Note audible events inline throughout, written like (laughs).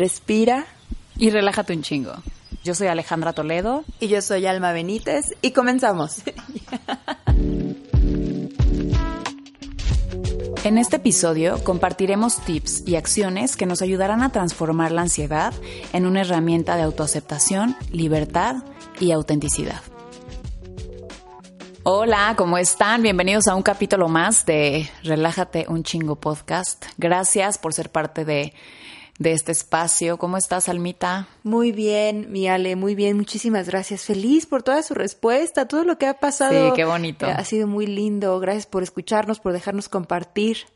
respira y relájate un chingo. Yo soy Alejandra Toledo. Y yo soy Alma Benítez. Y comenzamos. (laughs) En este episodio compartiremos tips y acciones que nos ayudarán a transformar la ansiedad en una herramienta de autoaceptación, libertad y autenticidad. Hola, ¿cómo están? Bienvenidos a un capítulo más de Relájate un chingo podcast. Gracias por ser parte de, este espacio. ¿Cómo estás, Almita? Muy bien, mi Ale, muy bien. Muchísimas gracias. Feliz por toda su respuesta, todo lo que ha pasado. Sí, qué bonito. ha sido muy lindo. Gracias por escucharnos, por dejarnos compartir.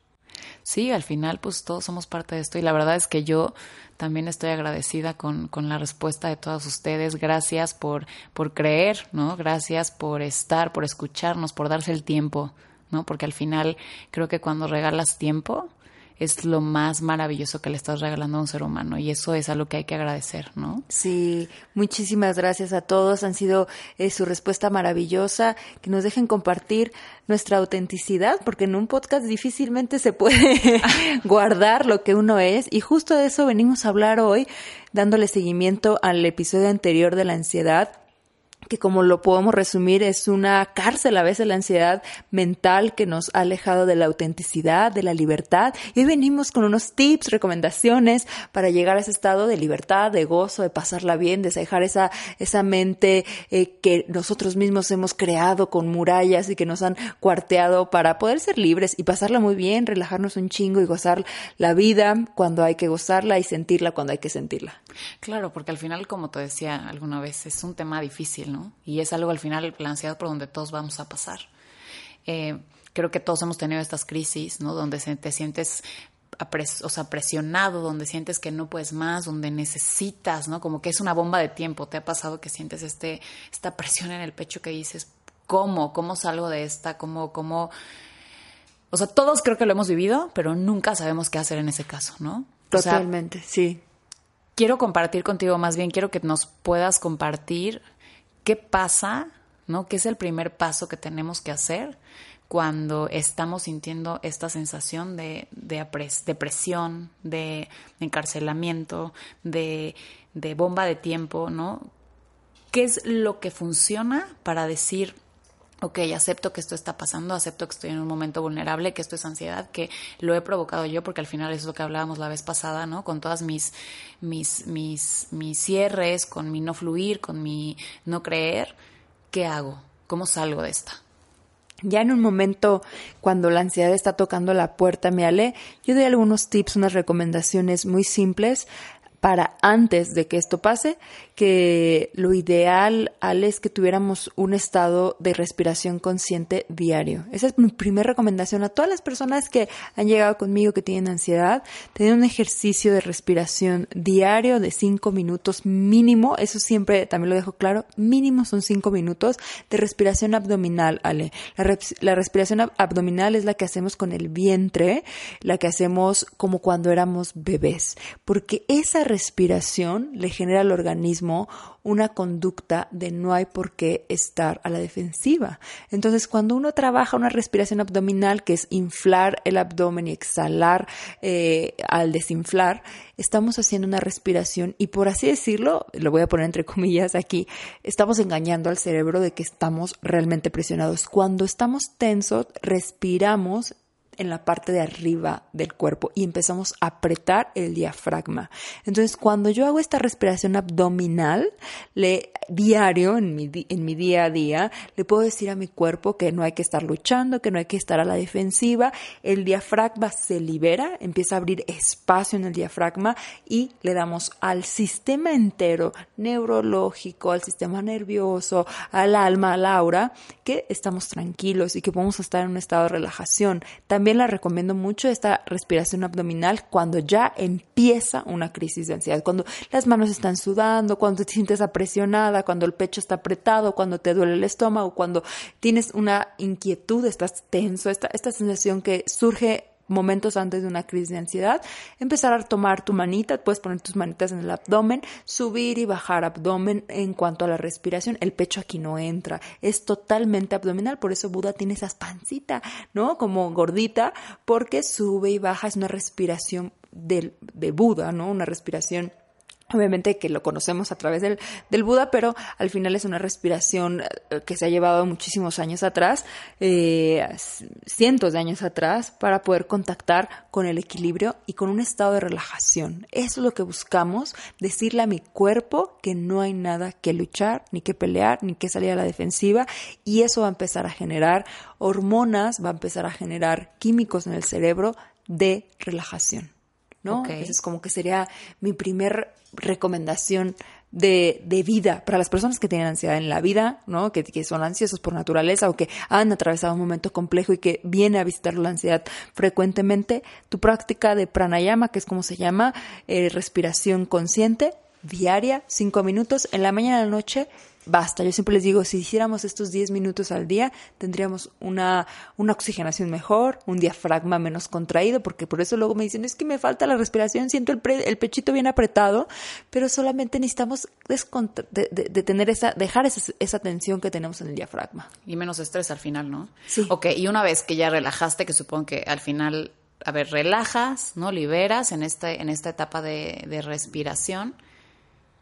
Sí, al final pues todos somos parte de esto y la verdad es que yo también estoy agradecida con, con la respuesta de todos ustedes. Gracias por, por creer, ¿no? Gracias por estar, por escucharnos, por darse el tiempo, ¿no? Porque al final creo que cuando regalas tiempo, es lo más maravilloso que le estás regalando a un ser humano y eso es algo que hay que agradecer, ¿no? Sí, muchísimas gracias a todos, han sido eh, su respuesta maravillosa, que nos dejen compartir nuestra autenticidad, porque en un podcast difícilmente se puede (laughs) guardar lo que uno es. Y justo de eso venimos a hablar hoy, dándole seguimiento al episodio anterior de la ansiedad que como lo podemos resumir es una cárcel a veces la ansiedad mental que nos ha alejado de la autenticidad, de la libertad. Y hoy venimos con unos tips, recomendaciones para llegar a ese estado de libertad, de gozo, de pasarla bien, de dejar esa, esa mente eh, que nosotros mismos hemos creado con murallas y que nos han cuarteado para poder ser libres y pasarla muy bien, relajarnos un chingo y gozar la vida cuando hay que gozarla y sentirla cuando hay que sentirla. Claro, porque al final, como te decía alguna vez, es un tema difícil, ¿no? Y es algo al final, la ansiedad por donde todos vamos a pasar. Eh, creo que todos hemos tenido estas crisis, ¿no? Donde te sientes o sea, presionado, donde sientes que no puedes más, donde necesitas, ¿no? Como que es una bomba de tiempo. ¿Te ha pasado que sientes este, esta presión en el pecho que dices, ¿cómo? ¿Cómo salgo de esta? ¿Cómo, cómo? O sea, todos creo que lo hemos vivido, pero nunca sabemos qué hacer en ese caso, ¿no? Totalmente, sí. Quiero compartir contigo, más bien quiero que nos puedas compartir ¿Qué pasa? ¿No? ¿Qué es el primer paso que tenemos que hacer cuando estamos sintiendo esta sensación de, de depresión, de encarcelamiento, de, de bomba de tiempo, ¿no? ¿Qué es lo que funciona para decir, ok, acepto que esto está pasando, acepto que estoy en un momento vulnerable, que esto es ansiedad, que lo he provocado yo, porque al final es lo que hablábamos la vez pasada, ¿no? Con todas mis, mis, mis, mis cierres, con mi no fluir, con mi no creer, ¿qué hago? ¿Cómo salgo de esta? Ya en un momento cuando la ansiedad está tocando la puerta, me ale, yo doy algunos tips, unas recomendaciones muy simples para antes de que esto pase, que lo ideal es que tuviéramos un estado de respiración consciente diario. Esa es mi primera recomendación a todas las personas que han llegado conmigo que tienen ansiedad, tener un ejercicio de respiración diario de cinco minutos mínimo, eso siempre también lo dejo claro, mínimo son cinco minutos de respiración abdominal, Ale. La, la respiración abdominal es la que hacemos con el vientre, la que hacemos como cuando éramos bebés, porque esa respiración le genera al organismo una conducta de no hay por qué estar a la defensiva. Entonces, cuando uno trabaja una respiración abdominal, que es inflar el abdomen y exhalar eh, al desinflar, estamos haciendo una respiración y por así decirlo, lo voy a poner entre comillas aquí, estamos engañando al cerebro de que estamos realmente presionados. Cuando estamos tensos, respiramos en la parte de arriba del cuerpo y empezamos a apretar el diafragma. Entonces, cuando yo hago esta respiración abdominal, le diario en mi, en mi día a día, le puedo decir a mi cuerpo que no hay que estar luchando, que no hay que estar a la defensiva. El diafragma se libera, empieza a abrir espacio en el diafragma y le damos al sistema entero neurológico, al sistema nervioso, al alma, al aura, que estamos tranquilos y que podemos estar en un estado de relajación. También la recomiendo mucho esta respiración abdominal cuando ya empieza una crisis de ansiedad, cuando las manos están sudando, cuando te sientes apresionada, cuando el pecho está apretado, cuando te duele el estómago, cuando tienes una inquietud, estás tenso, esta, esta sensación que surge momentos antes de una crisis de ansiedad, empezar a tomar tu manita, puedes poner tus manitas en el abdomen, subir y bajar abdomen en cuanto a la respiración, el pecho aquí no entra, es totalmente abdominal, por eso Buda tiene esa pancita, ¿no? Como gordita, porque sube y baja, es una respiración del, de Buda, ¿no? Una respiración Obviamente que lo conocemos a través del, Buda, pero al final es una respiración eh, que se ha llevado muchísimos años atrás, eh, cientos de años atrás, para poder contactar con el equilibrio y con un estado de relajación. Eso es lo que buscamos, decirle a mi cuerpo que no hay nada que luchar, ni que pelear, ni que salir a la defensiva, y eso va a empezar a generar hormonas, va a empezar a generar químicos en el cerebro de relajación. ¿No? es como que sería mi primer recomendación de, de, vida para las personas que tienen ansiedad en la vida, ¿no? Que, que, son ansiosos por naturaleza o que han atravesado un momento complejo y que viene a visitar la ansiedad frecuentemente. Tu práctica de pranayama, que es como se llama, eh, respiración consciente, diaria, cinco minutos, en la mañana y en la noche, basta. Yo siempre les digo, si hiciéramos estos 10 minutos al día, tendríamos una, una oxigenación mejor, un diafragma menos contraído, porque por eso luego me dicen, es que me falta la respiración, siento el, el pechito bien apretado, pero solamente necesitamos de, de, tener esa, dejar esa, esa tensión que tenemos en el diafragma. Y menos estrés al final, ¿no? Sí. Ok, y una vez que ya relajaste, que supongo que al final, a ver, relajas, ¿no? Liberas en, este, en esta etapa de, de respiración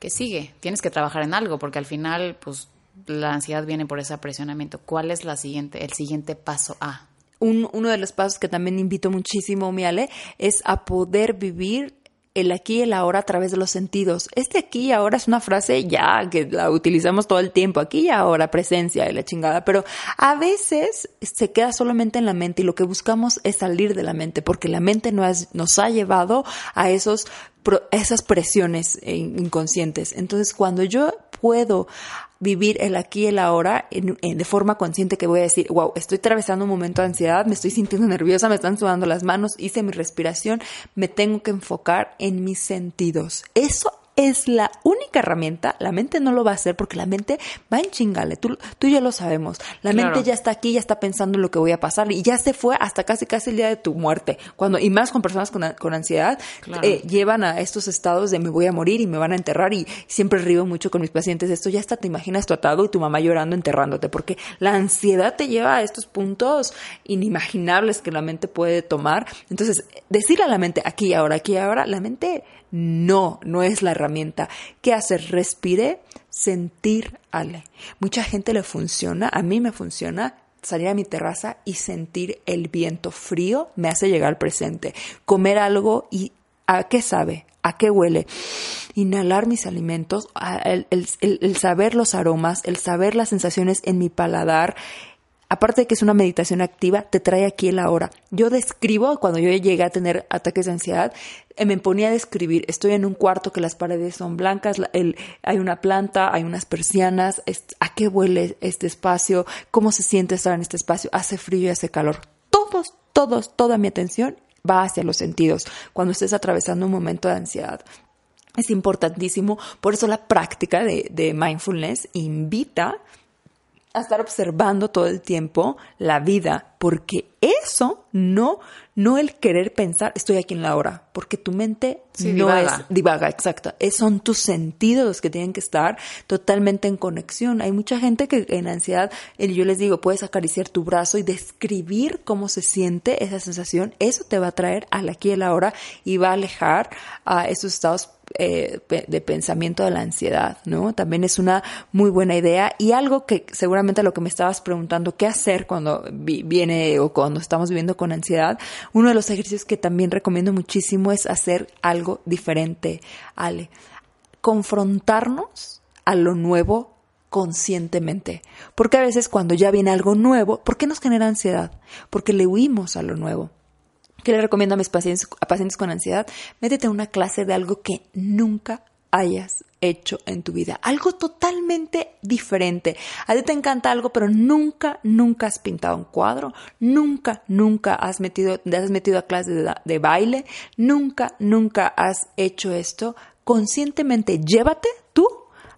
¿qué sigue? Tienes que trabajar en algo porque al final, pues, la ansiedad viene por ese presionamiento. ¿Cuál es la siguiente, el siguiente paso A? Un, uno de los pasos que también invito muchísimo, Miale, es a poder vivir el aquí y el ahora a través de los sentidos. Este aquí y ahora es una frase ya que la utilizamos todo el tiempo, aquí y ahora, presencia y la chingada, pero a veces se queda solamente en la mente y lo que buscamos es salir de la mente porque la mente nos, nos ha llevado a esos esas presiones inconscientes. Entonces, cuando yo puedo vivir el aquí y el ahora en, de forma consciente que voy a decir, wow, estoy atravesando un momento de ansiedad, me estoy sintiendo nerviosa, me están sudando las manos, hice mi respiración, me tengo que enfocar en mis sentidos. Eso es la única herramienta, la mente no lo va a hacer porque la mente va en chingale, tú, tú ya lo sabemos, la mente ya está aquí, ya está pensando en lo que voy a pasar y ya se fue hasta casi casi el día de tu muerte, cuando y más con personas con, con ansiedad, eh, llevan a estos estados de me voy a morir y me van a enterrar y siempre río mucho con mis pacientes, esto ya hasta te imaginas tu atado y tu mamá llorando enterrándote, porque la ansiedad te lleva a estos puntos inimaginables que la mente puede tomar, entonces decirle a la mente aquí y ahora, aquí y ahora, la mente no, no es la herramienta. ¿Qué hacer? Respire, sentir, ale. Mucha gente le funciona, a mí me funciona salir a mi terraza y sentir el viento frío me hace llegar al presente. Comer algo y ¿a qué sabe? ¿A qué huele? Inhalar mis alimentos, el, el saber los aromas, el saber las sensaciones en mi paladar, aparte de que es una meditación activa, te trae aquí el ahora. Yo describo, cuando yo llegué a tener ataques de ansiedad, eh, me ponía a describir, estoy en un cuarto que las paredes son blancas, hay una planta, hay unas persianas, a qué huele este espacio, cómo se siente estar en este espacio, hace frío y hace calor. Todos, todos, toda mi atención va hacia los sentidos cuando estés atravesando un momento de ansiedad. Es importantísimo, por eso la práctica de, mindfulness invita estar observando todo el tiempo la vida, porque eso no, no el querer pensar, estoy aquí en la hora, porque tu mente no divaga. es divaga, exacto. Es, son tus sentidos los que tienen que estar totalmente en conexión. Hay mucha gente que en ansiedad, yo les digo, puedes acariciar tu brazo y describir cómo se siente esa sensación. Eso te va a traer al aquí y a la hora y va a alejar a esos estados eh, de pensamiento de la ansiedad, ¿no? También es una muy buena idea y algo que seguramente lo que me estabas preguntando, ¿qué hacer cuando viene o cuando estamos viviendo con ansiedad? Uno de los ejercicios que también recomiendo muchísimo es hacer algo diferente, Ale. Confrontarnos a lo nuevo conscientemente. Porque a veces cuando ya viene algo nuevo, ¿por qué nos genera ansiedad? Porque le huimos a lo nuevo. ¿Qué le recomiendo a mis pacientes, a pacientes con ansiedad? Métete en una clase de algo que nunca hayas hecho en tu vida. Algo totalmente diferente. A ti te encanta algo, pero nunca, nunca has pintado un cuadro. Nunca, nunca has metido, te has metido a clases de, de baile. Nunca, nunca has hecho esto. Conscientemente llévate tú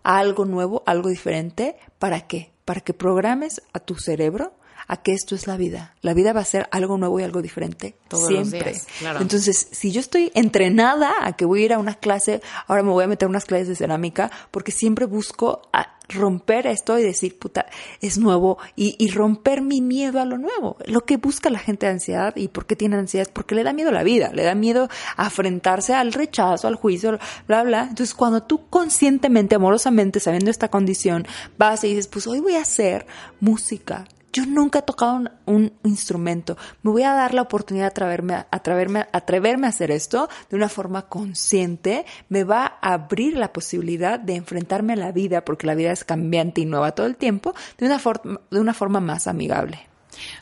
a algo nuevo, algo diferente. ¿Para qué? Para que programes a tu cerebro a que esto es la vida. La vida va a ser algo nuevo y algo diferente Todos los siempre. días, claro. Entonces, si yo estoy entrenada a que voy a ir a una clase, ahora me voy a meter a unas clases de cerámica, porque siempre busco a romper esto y decir, puta, es nuevo y, y romper mi miedo a lo nuevo. Lo que busca la gente de ansiedad y por qué tiene ansiedad es porque le da miedo a la vida, le da miedo a enfrentarse al rechazo, al juicio, bla, bla. Entonces, cuando tú conscientemente, amorosamente, sabiendo esta condición, vas y dices, pues hoy voy a hacer música, yo nunca he tocado un, instrumento. Me voy a dar la oportunidad de atreverme atreverme, atreverme a hacer esto de una forma consciente. Me va a abrir la posibilidad de enfrentarme a la vida, porque la vida es cambiante y nueva todo el tiempo, de una, de una forma más amigable.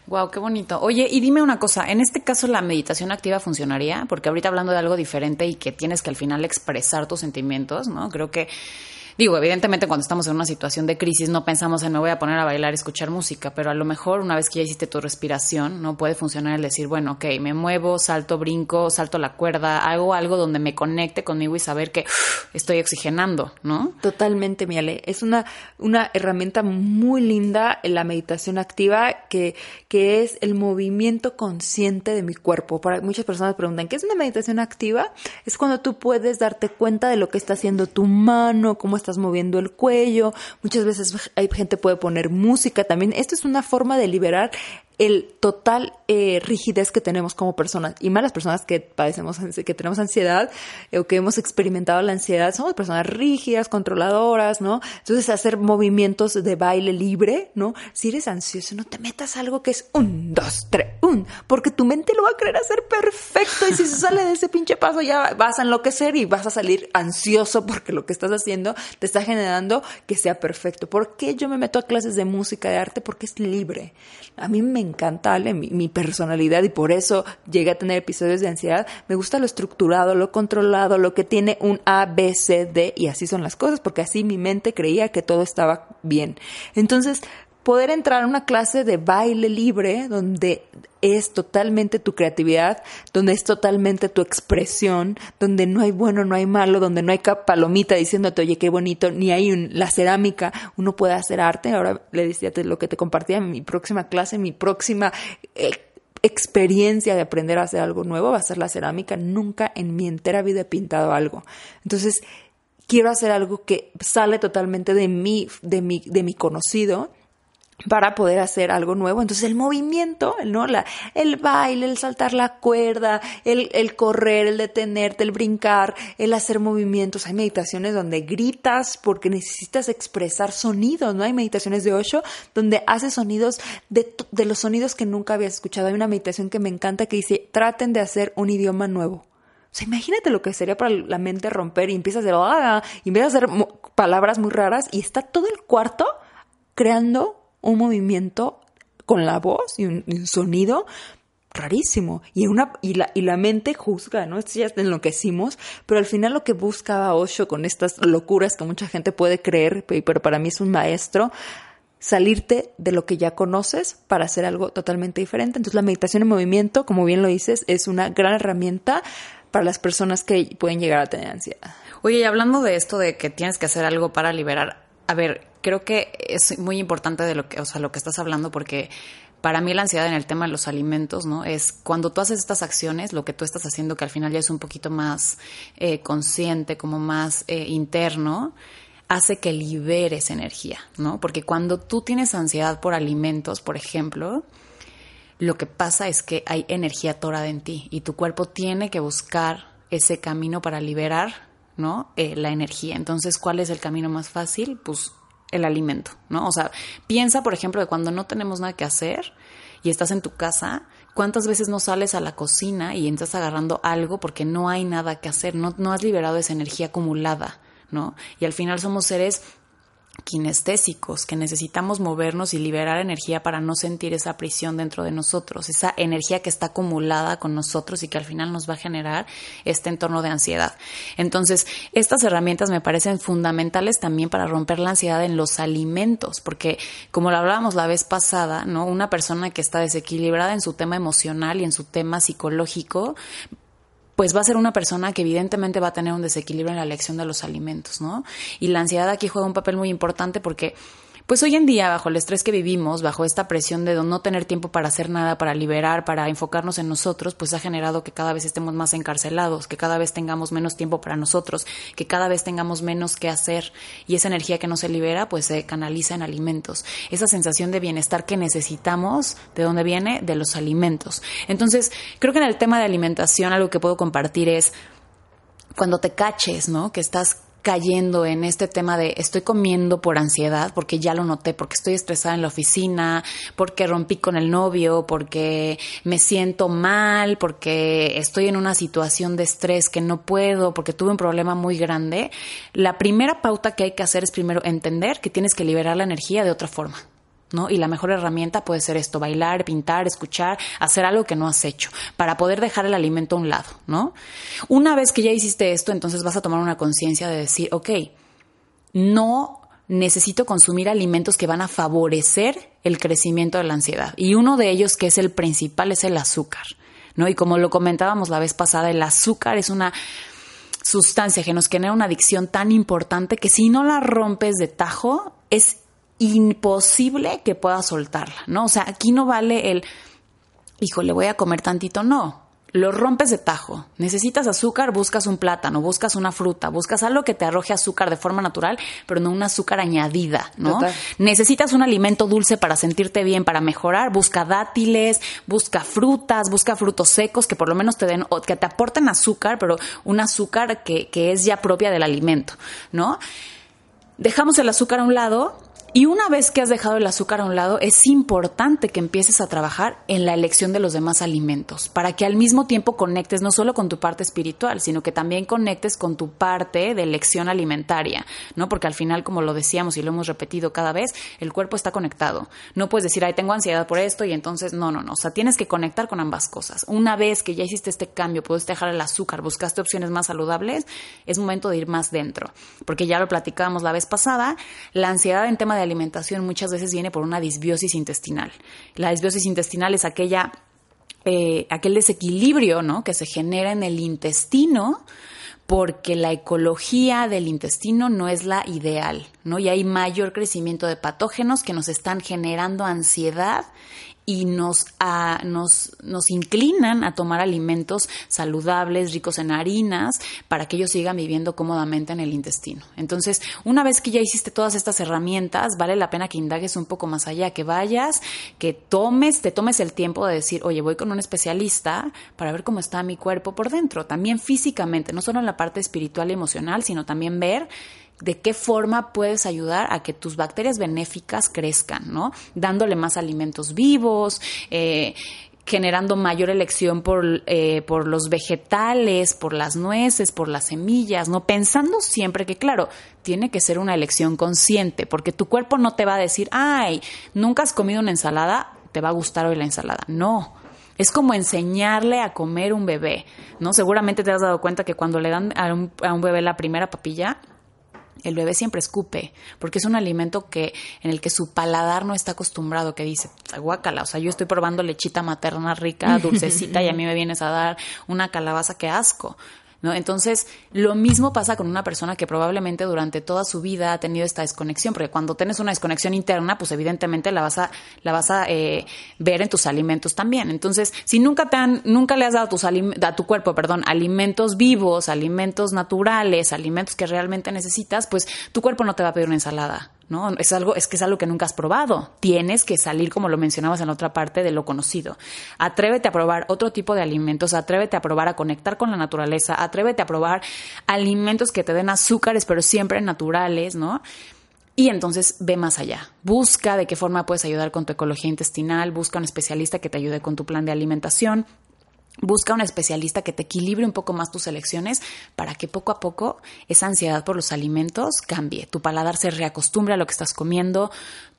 Wow, qué bonito. Oye, y dime una cosa, en este caso la meditación activa funcionaría, porque ahorita hablando de algo diferente y que tienes que al final expresar tus sentimientos, ¿no? Creo que Digo, evidentemente cuando estamos en una situación de crisis no pensamos en me voy a poner a bailar, escuchar música, pero a lo mejor una vez que ya hiciste tu respiración, no puede funcionar el decir, bueno, ok, me muevo, salto, brinco, salto la cuerda, hago algo donde me conecte conmigo y saber que estoy oxigenando, ¿no? Totalmente, Miale. Es una, una herramienta muy linda la meditación activa que, que es el movimiento consciente de mi cuerpo. Para muchas personas preguntan, ¿qué es una meditación activa? Es cuando tú puedes darte cuenta de lo que está haciendo tu mano, cómo estás moviendo el cuello, muchas veces hay gente puede poner música también. Esto es una forma de liberar el total eh, rigidez que tenemos como personas y más las personas que padecemos que tenemos ansiedad eh, o que hemos experimentado la ansiedad somos personas rígidas controladoras no entonces hacer movimientos de baile libre no si eres ansioso no te metas algo que es un dos tres un porque tu mente lo va a querer hacer perfecto y si se sale de ese pinche paso ya vas a enloquecer y vas a salir ansioso porque lo que estás haciendo te está generando que sea perfecto. ¿por qué yo me meto a clases de música de arte? porque es libre. A mí me encanta Ale, mi, mi, personalidad y por eso llegué a tener episodios de ansiedad. Me gusta lo estructurado, lo controlado, lo que tiene un A, B, C, D y así son las cosas porque así mi mente creía que todo estaba bien. Entonces, poder entrar a una clase de baile libre donde es totalmente tu creatividad, donde es totalmente tu expresión, donde no hay bueno, no hay malo, donde no hay palomita diciéndote, oye, qué bonito, ni hay un, la cerámica, uno puede hacer arte. Ahora le decía lo que te compartía mi próxima clase, mi próxima eh, experiencia de aprender a hacer algo nuevo va a ser la cerámica. Nunca en mi entera vida he pintado algo. Entonces, quiero hacer algo que sale totalmente de mí, de mi, de mi conocido para poder hacer algo nuevo. Entonces el movimiento, ¿no? La, el baile, el saltar la cuerda, el, el correr, el detenerte, el brincar, el hacer movimientos. Hay meditaciones donde gritas porque necesitas expresar sonidos, ¿no? Hay meditaciones de Osho donde haces sonidos de, de los sonidos que nunca habías escuchado. Hay una meditación que me encanta que dice, traten de hacer un idioma nuevo. O sea, imagínate lo que sería para la mente romper y empiezas a hacer, ah, y empiezas a hacer palabras muy raras y está todo el cuarto creando un movimiento con la voz y un, sonido rarísimo. Y una y la, y la mente juzga no Esto ya enloquecimos pero al final lo que buscaba Osho con estas locuras que mucha gente puede creer pero para mí es un maestro salirte de lo que ya conoces para hacer algo totalmente diferente. Entonces la meditación en movimiento como bien lo dices es una gran herramienta para las personas que pueden llegar a tener ansiedad. Oye y hablando de esto de que tienes que hacer algo para liberar a ver creo que es muy importante de lo que, o sea, lo que estás hablando porque para mí la ansiedad en el tema de los alimentos, ¿no? Es cuando tú haces estas acciones, lo que tú estás haciendo que al final ya es un poquito más eh, consciente, como más eh, interno, hace que liberes energía, ¿no? Porque cuando tú tienes ansiedad por alimentos, por ejemplo, lo que pasa es que hay energía atorada en ti y tu cuerpo tiene que buscar ese camino para liberar, ¿no? Eh, la energía. Entonces, ¿cuál es el camino más fácil? Pues el alimento, ¿no? O sea, piensa, por ejemplo, que cuando no tenemos nada que hacer y estás en tu casa, ¿cuántas veces no sales a la cocina y entras agarrando algo porque no hay nada que hacer? No, no has liberado esa energía acumulada, ¿no? Y al final somos seres kinestésicos, que necesitamos movernos y liberar energía para no sentir esa prisión dentro de nosotros, esa energía que está acumulada con nosotros y que al final nos va a generar este entorno de ansiedad. Entonces, estas herramientas me parecen fundamentales también para romper la ansiedad en los alimentos, porque como lo hablábamos la vez pasada, ¿no? Una persona que está desequilibrada en su tema emocional y en su tema psicológico pues va a ser una persona que evidentemente va a tener un desequilibrio en la elección de los alimentos, ¿no? Y la ansiedad aquí juega un papel muy importante porque pues hoy en día, bajo el estrés que vivimos, bajo esta presión de no tener tiempo para hacer nada, para liberar, para enfocarnos en nosotros, pues ha generado que cada vez estemos más encarcelados, que cada vez tengamos menos tiempo para nosotros, que cada vez tengamos menos que hacer y esa energía que no se libera, pues se canaliza en alimentos. Esa sensación de bienestar que necesitamos, ¿de dónde viene? De los alimentos. Entonces, creo que en el tema de alimentación algo que puedo compartir es cuando te caches, ¿no? Que estás cayendo en este tema de estoy comiendo por ansiedad, porque ya lo noté, porque estoy estresada en la oficina, porque rompí con el novio, porque me siento mal, porque estoy en una situación de estrés que no puedo, porque tuve un problema muy grande, la primera pauta que hay que hacer es primero entender que tienes que liberar la energía de otra forma. Y la mejor herramienta puede ser esto, bailar, pintar, escuchar, hacer algo que no has hecho, para poder dejar el alimento a un lado, ¿no? Una vez que ya hiciste esto, entonces vas a tomar una conciencia de decir, ok, no necesito consumir alimentos que van a favorecer el crecimiento de la ansiedad. Y uno de ellos, que es el principal, es el azúcar, ¿no? Y como lo comentábamos la vez pasada, el azúcar es una sustancia que nos genera una adicción tan importante que si no la rompes de tajo, es imposible que pueda soltarla, ¿no? O sea, aquí no vale el, hijo, le voy a comer tantito, no. Lo rompes de tajo. Necesitas azúcar, buscas un plátano, buscas una fruta, buscas algo que te arroje azúcar de forma natural, pero no un azúcar añadida, ¿no? Necesitas un alimento dulce para sentirte bien, para mejorar, busca dátiles, busca frutas, busca frutos secos que por lo menos te den, que te aporten azúcar, pero un azúcar que, que es ya propia del alimento, ¿no? Dejamos el azúcar a un lado y una vez que has dejado el azúcar a un lado, es importante que empieces a trabajar en la elección de los demás alimentos, para que al mismo tiempo conectes no solo con tu parte espiritual, sino que también conectes con tu parte de elección alimentaria, ¿no? Porque al final, como lo decíamos y lo hemos repetido cada vez, el cuerpo está conectado. No puedes decir, ay, tengo ansiedad por esto y entonces, no, no, no. O sea, tienes que conectar con ambas cosas. Una vez que ya hiciste este cambio, puedes dejar el azúcar, buscaste opciones más saludables, es momento de ir más dentro. Porque ya lo platicábamos la vez pasada, la ansiedad en tema de alimentación muchas veces viene por una disbiosis intestinal. La disbiosis intestinal es aquella, eh, aquel desequilibrio ¿no? que se genera en el intestino porque la ecología del intestino no es la ideal, ¿no? Y hay mayor crecimiento de patógenos que nos están generando ansiedad y nos, nos, nos inclinan a tomar alimentos saludables, ricos en harinas, para que ellos sigan viviendo cómodamente en el intestino. Entonces, una vez que ya hiciste todas estas herramientas, vale la pena que indagues un poco más allá, que vayas, que tomes, te tomes el tiempo de decir, oye, voy con un especialista para ver cómo está mi cuerpo por dentro, también físicamente, no solo en la parte espiritual y emocional, sino también ver de qué forma puedes ayudar a que tus bacterias benéficas crezcan, ¿no? Dándole más alimentos vivos, eh, generando mayor elección por, eh, por los vegetales, por las nueces, por las semillas, ¿no? Pensando siempre que, claro, tiene que ser una elección consciente, porque tu cuerpo no te va a decir, ay, nunca has comido una ensalada, te va a gustar hoy la ensalada. No. Es como enseñarle a comer un bebé, ¿no? Seguramente te has dado cuenta que cuando le dan a un, a un bebé la primera papilla, el bebé siempre escupe, porque es un alimento que en el que su paladar no está acostumbrado, que dice, guácala, o sea, yo estoy probando lechita materna rica, dulcecita, y a mí me vienes a dar una calabaza, que asco. ¿No? Entonces, lo mismo pasa con una persona que probablemente durante toda su vida ha tenido esta desconexión, porque cuando tienes una desconexión interna, pues evidentemente la vas a, la vas a eh, ver en tus alimentos también. Entonces, si nunca te han, nunca le has dado tus a tu cuerpo, perdón, alimentos vivos, alimentos naturales, alimentos que realmente necesitas, pues tu cuerpo no te va a pedir una ensalada. ¿No? Es algo, es que es algo que nunca has probado. Tienes que salir, como lo mencionabas en la otra parte, de lo conocido. Atrévete a probar otro tipo de alimentos, atrévete a probar a conectar con la naturaleza, atrévete a probar alimentos que te den azúcares, pero siempre naturales, ¿no? Y entonces ve más allá. Busca de qué forma puedes ayudar con tu ecología intestinal, busca un especialista que te ayude con tu plan de alimentación. Busca un especialista que te equilibre un poco más tus elecciones para que poco a poco esa ansiedad por los alimentos cambie, tu paladar se reacostumbre a lo que estás comiendo,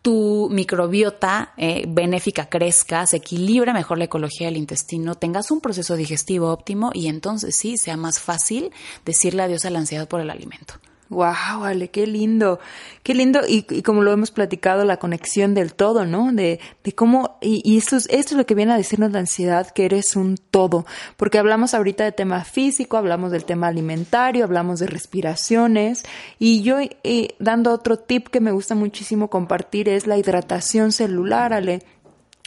tu microbiota eh, benéfica crezca, se equilibre mejor la ecología del intestino, tengas un proceso digestivo óptimo y entonces sí sea más fácil decirle adiós a la ansiedad por el alimento. Wow, Ale, qué lindo, qué lindo. Y, como lo hemos platicado, la conexión del todo, ¿no? De, de cómo y, y esto, es, esto es lo que viene a decirnos la ansiedad, que eres un todo, porque hablamos ahorita de tema físico, hablamos del tema alimentario, hablamos de respiraciones. Y yo eh, dando otro tip que me gusta muchísimo compartir es la hidratación celular, Ale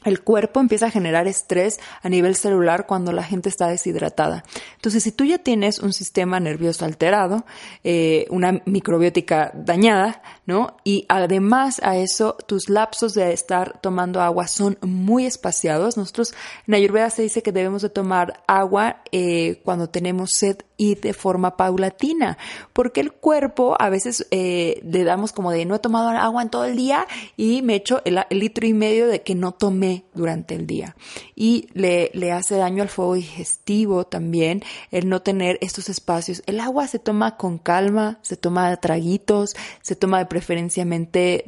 el cuerpo empieza a generar estrés a nivel celular cuando la gente está deshidratada. Entonces, si tú ya tienes un sistema nervioso alterado, eh, una microbiótica dañada, ¿no? Y además a eso, tus lapsos de estar tomando agua son muy espaciados. Nosotros en Ayurveda se dice que debemos de tomar agua eh, cuando tenemos sed y de forma paulatina, porque el cuerpo a veces eh, le damos como de no he tomado agua en todo el día y me echo el, litro y medio de que no tomé durante el día. Y le, le hace daño al fuego digestivo también el no tener estos espacios. El agua se toma con calma, se toma de traguitos, se toma de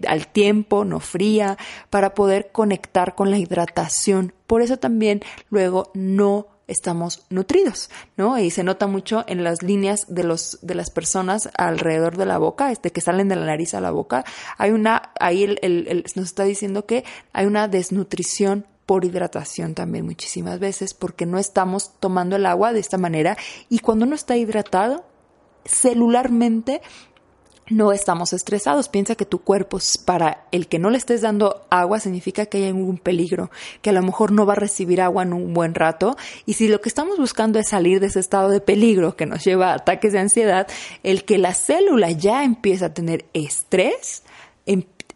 al tiempo, no fría, para poder conectar con la hidratación. Por eso también luego no estamos nutridos, ¿no? Y se nota mucho en las líneas de los de las personas alrededor de la boca, este que salen de la nariz a la boca, hay una ahí el, nos está diciendo que hay una desnutrición por hidratación también muchísimas veces porque no estamos tomando el agua de esta manera y cuando uno está hidratado celularmente no estamos estresados. Piensa que tu cuerpo, para el que no le estés dando agua, significa que hay algún peligro, que a lo mejor no va a recibir agua en un buen rato. Y si lo que estamos buscando es salir de ese estado de peligro que nos lleva a ataques de ansiedad, el que la célula ya empieza a tener estrés,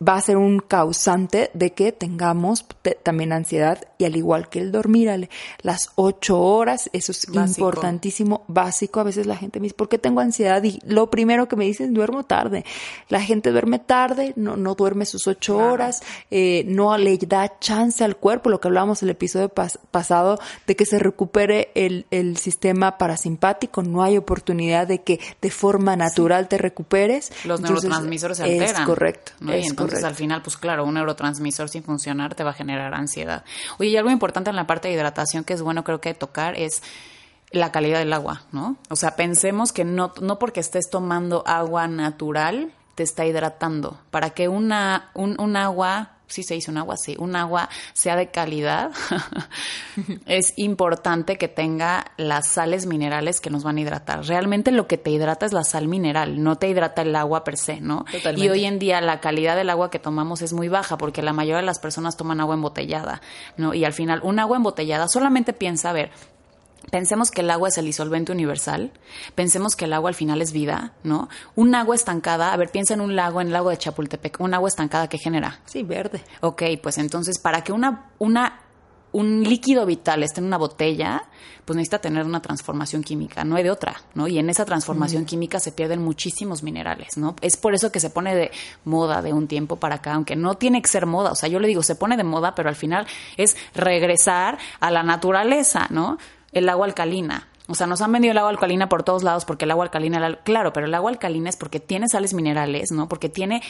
va a ser un causante de que tengamos también ansiedad y al igual que el dormir, las ocho horas, eso es importantísimo, básico. A veces la gente me dice, ¿por qué tengo ansiedad? Y lo primero que me dicen, duermo tarde. La gente duerme tarde, no, no duerme sus ocho horas, eh, no le da chance al cuerpo, lo que hablábamos el episodio pasado, de que se recupere el, el, sistema parasimpático, no hay oportunidad de que de forma natural te recuperes. Los neurotransmisores se alteran. Es correcto. Entonces, al final, pues claro, un neurotransmisor sin funcionar te va a generar ansiedad. Oye, y algo importante en la parte de hidratación que es bueno creo que tocar es la calidad del agua, ¿no? O sea, pensemos que no, no porque estés tomando agua natural te está hidratando. Para que una, un, un agua sí se dice un agua, sí, un agua sea de calidad, (laughs) es importante que tenga las sales minerales que nos van a hidratar. Realmente lo que te hidrata es la sal mineral, no te hidrata el agua per se, ¿no? Y hoy en día la calidad del agua que tomamos es muy baja porque la mayoría de las personas toman agua embotellada, ¿no? Y al final, un agua embotellada solamente piensa, a ver, Pensemos que el agua es el disolvente universal, pensemos que el agua al final es vida, ¿no? Un agua estancada, a ver, piensa en un lago, en el lago de Chapultepec, un agua estancada que genera. Sí, verde. Ok, pues entonces para que una, una, un líquido vital esté en una botella, pues necesita tener una transformación química, no hay de otra, ¿no? Y en esa transformación química se pierden muchísimos minerales, ¿no? Es por eso que se pone de moda de un tiempo para acá, aunque no tiene que ser moda, o sea, yo le digo, se pone de moda, pero al final es regresar a la naturaleza, ¿no? El agua alcalina. O sea, nos han vendido el agua alcalina por todos lados porque el agua alcalina, claro, pero el agua alcalina es porque tiene sales minerales, ¿no? Porque tiene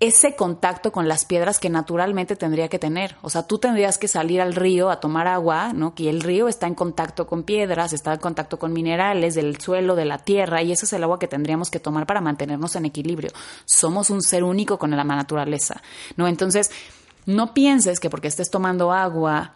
ese contacto con las piedras que naturalmente tendría que tener. O sea, tú tendrías que salir al río a tomar agua, ¿no? Que el río está en contacto con piedras, está en contacto con minerales del suelo, de la tierra, y eso es el agua que tendríamos que tomar para mantenernos en equilibrio. Somos un ser único con la naturaleza, ¿no? Entonces, no pienses que porque estés tomando agua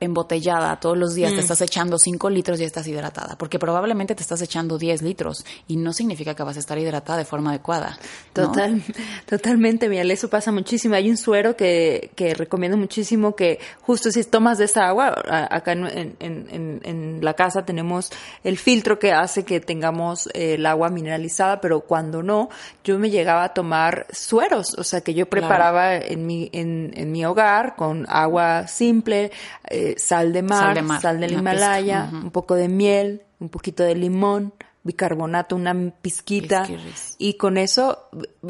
embotellada todos los días, te mm. estás echando 5 litros y estás hidratada, porque probablemente te estás echando 10 litros y no significa que vas a estar hidratada de forma adecuada. Total, (laughs) totalmente, Miel, eso pasa muchísimo. Hay un suero que, que recomiendo muchísimo que justo si tomas de esa agua, acá en, en, en, la casa tenemos el filtro que hace que tengamos eh, el agua mineralizada, pero cuando no, yo me llegaba a tomar sueros, o sea que yo preparaba en, mi, en, en mi hogar con agua simple, eh, sal, de mar, sal, del Himalaya, un poco de miel, un poquito de limón, bicarbonato, una pizquita y con eso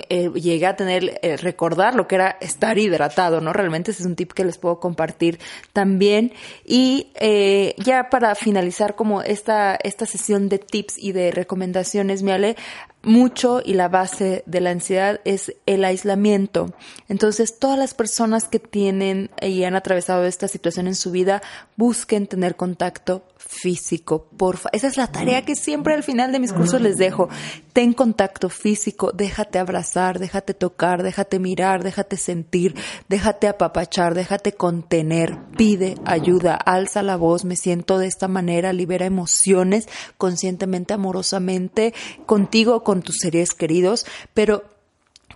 eh, llegué a tener eh, recordar lo que era estar hidratado, ¿no? Realmente ese es un tip que les puedo compartir también. Y eh, ya para finalizar como esta esta sesión de tips y de recomendaciones, me ale mucho y la base de la ansiedad es el aislamiento. Entonces, todas las personas que tienen y han atravesado esta situación en su vida busquen tener contacto físico, porfa. Esa es la tarea que siempre al final de mis cursos les dejo. Ten contacto físico, déjate abrazar, déjate tocar, déjate mirar, déjate sentir, déjate apapachar, déjate contener, pide ayuda, alza la voz, me siento de esta manera, libera emociones conscientemente, amorosamente, contigo, con tus seres queridos, pero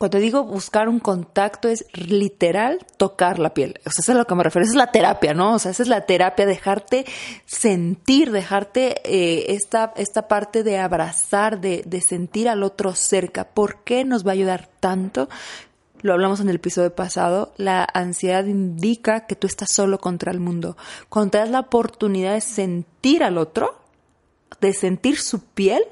cuando digo buscar un contacto es literal tocar la piel. O sea, eso es a lo que me refiero. Esa es la terapia, ¿no? O sea, esa es la terapia, dejarte sentir, dejarte eh, esta, esta parte de abrazar, de, de sentir al otro cerca. ¿Por qué nos va a ayudar tanto? Lo hablamos en el episodio pasado, la ansiedad indica que tú estás solo contra el mundo. Cuando la oportunidad de sentir al otro, de sentir su piel,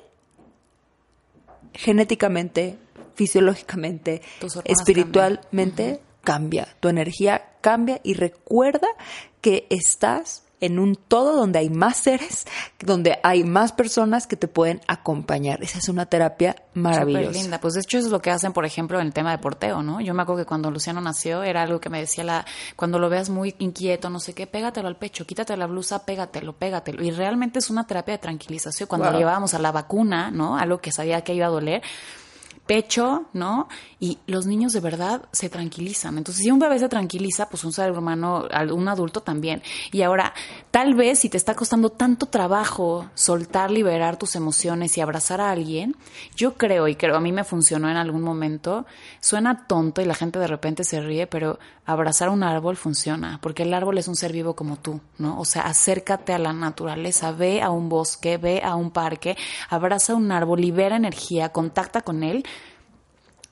genéticamente fisiológicamente, espiritualmente, cambia. Tu energía cambia y recuerda que estás en un todo donde hay más seres, donde hay más personas que te pueden acompañar. Esa es una terapia maravillosa. linda. Pues de hecho es lo que hacen, por ejemplo, en el tema de porteo, ¿no? Yo me acuerdo que cuando Luciano nació era algo que me decía la, cuando lo veas muy inquieto, no sé qué, pégatelo al pecho, quítate la blusa, pégatelo, pégatelo. Y realmente es una terapia de tranquilización. Cuando llevábamos a la vacuna, ¿no? Algo que sabía que iba a doler, pecho, ¿no? Y los niños de verdad se tranquilizan. Entonces, si un bebé se tranquiliza, pues un ser humano, un adulto también. Y ahora, tal vez si te está costando tanto trabajo soltar, liberar tus emociones y abrazar a alguien, yo creo, y creo, a mí me funcionó en algún momento, suena tonto y la gente de repente se ríe, pero abrazar un árbol funciona, porque el árbol es un ser vivo como tú, ¿no? O sea, acércate a la naturaleza, ve a un bosque, ve a un parque, abraza un árbol, libera energía, contacta con él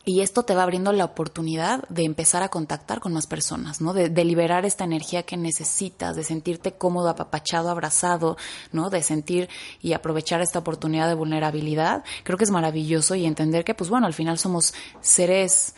y esto te va abriendo la oportunidad de empezar a contactar con más personas, ¿no? De, liberar esta energía que necesitas, de sentirte cómodo, apapachado, abrazado, ¿no? De sentir y aprovechar esta oportunidad de vulnerabilidad. Creo que es maravilloso y entender que, pues bueno, al final somos seres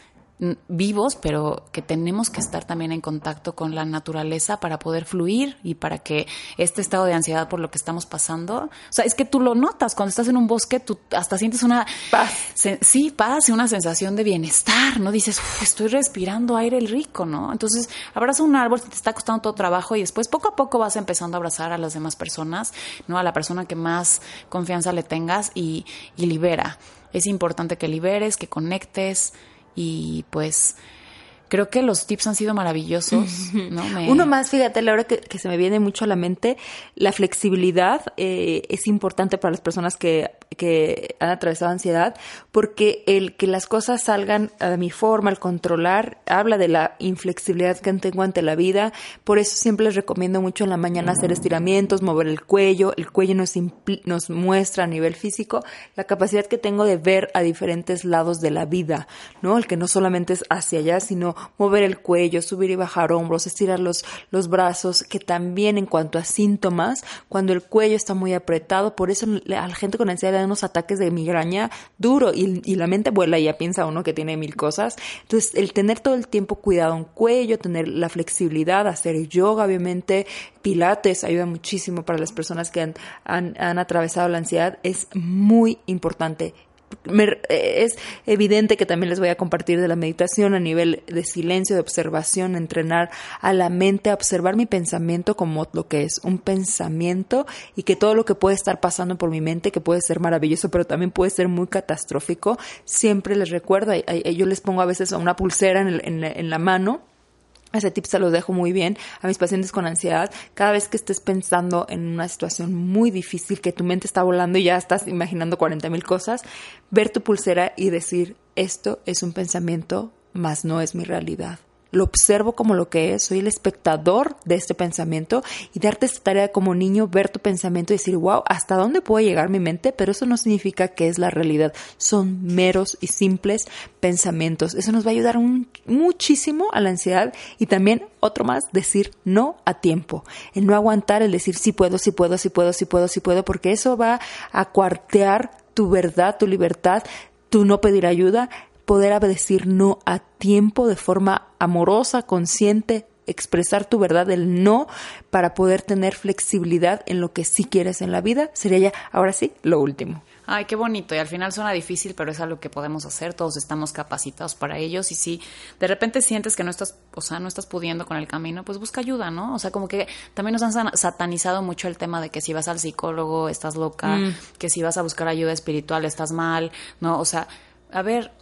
vivos, pero que tenemos que estar también en contacto con la naturaleza para poder fluir y para que este estado de ansiedad por lo que estamos pasando, o sea, es que tú lo notas cuando estás en un bosque, tú hasta sientes una paz, sí, paz y una sensación de bienestar, ¿no? Dices, estoy respirando aire rico, ¿no? Entonces, abraza un árbol, te está costando todo trabajo y después poco a poco vas empezando a abrazar a las demás personas, ¿no? A la persona que más confianza le tengas y, y libera. Es importante que liberes, que conectes, y pues creo que los tips han sido maravillosos. (laughs) ¿no? Uno más, fíjate, la hora que, que, se me viene mucho a la mente, la flexibilidad eh, es importante para las personas que, que, han atravesado ansiedad, porque el que las cosas salgan a mi forma, el controlar, habla de la inflexibilidad que tengo ante la vida. Por eso siempre les recomiendo mucho en la mañana hacer estiramientos, mover el cuello. El cuello nos, nos muestra a nivel físico la capacidad que tengo de ver a diferentes lados de la vida, ¿no? El que no solamente es hacia allá, sino mover el cuello, subir y bajar hombros, estirar los, los brazos, que también en cuanto a síntomas, cuando el cuello está muy apretado, por eso a la gente con ansiedad dan unos ataques de migraña duro y, la mente vuela y ya piensa uno que tiene mil cosas. Entonces, el tener todo el tiempo cuidado en cuello, tener la flexibilidad, hacer yoga, obviamente, pilates ayuda muchísimo para las personas que han atravesado la ansiedad, es muy importante es evidente que también les voy a compartir de la meditación a nivel de silencio, de observación, entrenar a la mente a observar mi pensamiento como lo que es un pensamiento y que todo lo que puede estar pasando por mi mente, que puede ser maravilloso, pero también puede ser muy catastrófico, siempre les recuerdo, yo les pongo a veces una pulsera en la mano ese tip se los dejo muy bien a mis pacientes con ansiedad. Cada vez que estés pensando en una situación muy difícil, que tu mente está volando y ya estás imaginando 40 mil cosas, ver tu pulsera y decir, esto es un pensamiento, mas no es mi realidad lo observo como lo que es, soy el espectador de este pensamiento y darte esta tarea como niño, ver tu pensamiento y decir, wow, ¿hasta dónde puede llegar mi mente? Pero eso no significa que es la realidad, son meros y simples pensamientos. Eso nos va a ayudar muchísimo a la ansiedad y también otro más, decir no a tiempo, el no aguantar, el decir sí puedo, sí puedo, sí puedo, sí puedo, sí puedo, porque eso va a cuartear tu verdad, tu libertad, tu no pedir ayuda poder decir no a tiempo de forma amorosa, consciente, expresar tu verdad, el no, para poder tener flexibilidad en lo que sí quieres en la vida, sería ya, ahora sí, lo último. Ay, qué bonito. Y al final suena difícil, pero es algo que podemos hacer. Todos estamos capacitados para ellos. Y si de repente sientes que no estás, o sea, no estás pudiendo con el camino, pues busca ayuda, ¿no? O sea, como que también nos han satanizado mucho el tema de que si vas al psicólogo estás loca, mm. que si vas a buscar ayuda espiritual estás mal, ¿no? O sea, a ver,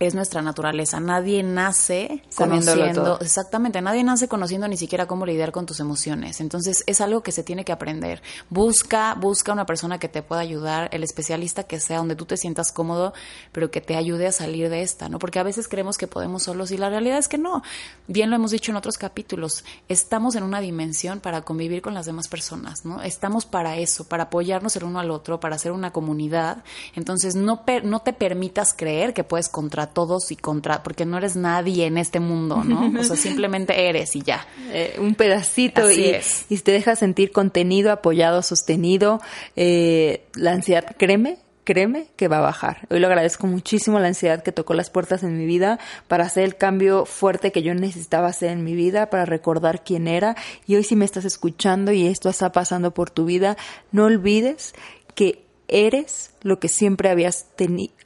es nuestra naturaleza. Nadie nace conociendo, exactamente, nadie nace conociendo ni siquiera cómo lidiar con tus emociones. Entonces es algo que se tiene que aprender. Busca, busca una persona que te pueda ayudar, el especialista que sea, donde tú te sientas cómodo, pero que te ayude a salir de esta, ¿no? Porque a veces creemos que podemos solos y la realidad es que no. Bien lo hemos dicho en otros capítulos, estamos en una dimensión para convivir con las demás personas, ¿no? Estamos para eso, para apoyarnos el uno al otro, para hacer una comunidad. Entonces no, no te permitas creer que puedes contratar todos y contra, porque no eres nadie en este mundo, ¿no? O sea, simplemente eres y ya. Eh, un pedacito y, y te deja sentir contenido, apoyado, sostenido. Eh, la ansiedad, créeme, créeme que va a bajar. Hoy lo agradezco muchísimo la ansiedad que tocó las puertas en mi vida para hacer el cambio fuerte que yo necesitaba hacer en mi vida, para recordar quién era. Y hoy si me estás escuchando y esto está pasando por tu vida, no olvides que eres lo que siempre habías,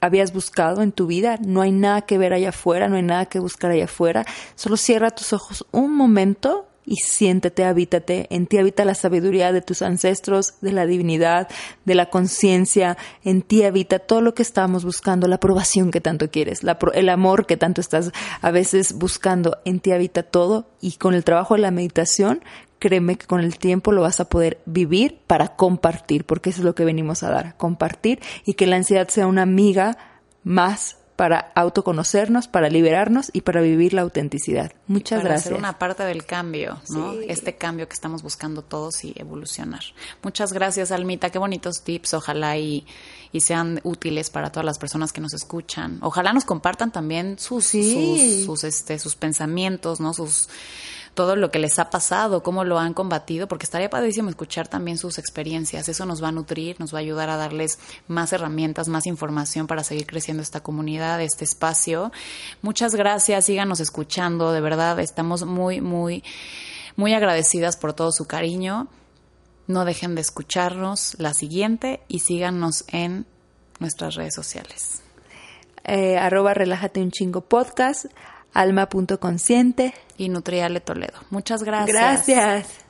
habías buscado en tu vida. No hay nada que ver allá afuera, no hay nada que buscar allá afuera. Solo cierra tus ojos un momento y siéntete, habítate. En ti habita la sabiduría de tus ancestros, de la divinidad, de la conciencia. En ti habita todo lo que estamos buscando, la aprobación que tanto quieres, el amor que tanto estás a veces buscando. En ti habita todo y con el trabajo de la meditación créeme que con el tiempo lo vas a poder vivir para compartir, porque eso es lo que venimos a dar, compartir y que la ansiedad sea una amiga más para autoconocernos, para liberarnos y para vivir la autenticidad. Muchas para gracias. Ser una parte del cambio, ¿no? Este cambio que estamos buscando todos y evolucionar. Muchas gracias, Almita. Qué bonitos tips. Ojalá y, y sean útiles para todas las personas que nos escuchan. Ojalá nos compartan también sus, sus, sus, este, sus pensamientos, ¿no? Sus todo lo que les ha pasado, cómo lo han combatido, porque estaría padrísimo escuchar también sus experiencias. Eso nos va a nutrir, nos va a ayudar a darles más herramientas, más información para seguir creciendo esta comunidad, este espacio. Muchas gracias, síganos escuchando, de verdad, estamos muy, muy, muy agradecidas por todo su cariño. No dejen de escucharnos la siguiente y síganos en nuestras redes sociales. Eh, arroba relájate un chingo podcast alma.consciente y Nutriale Toledo. Muchas gracias. Gracias.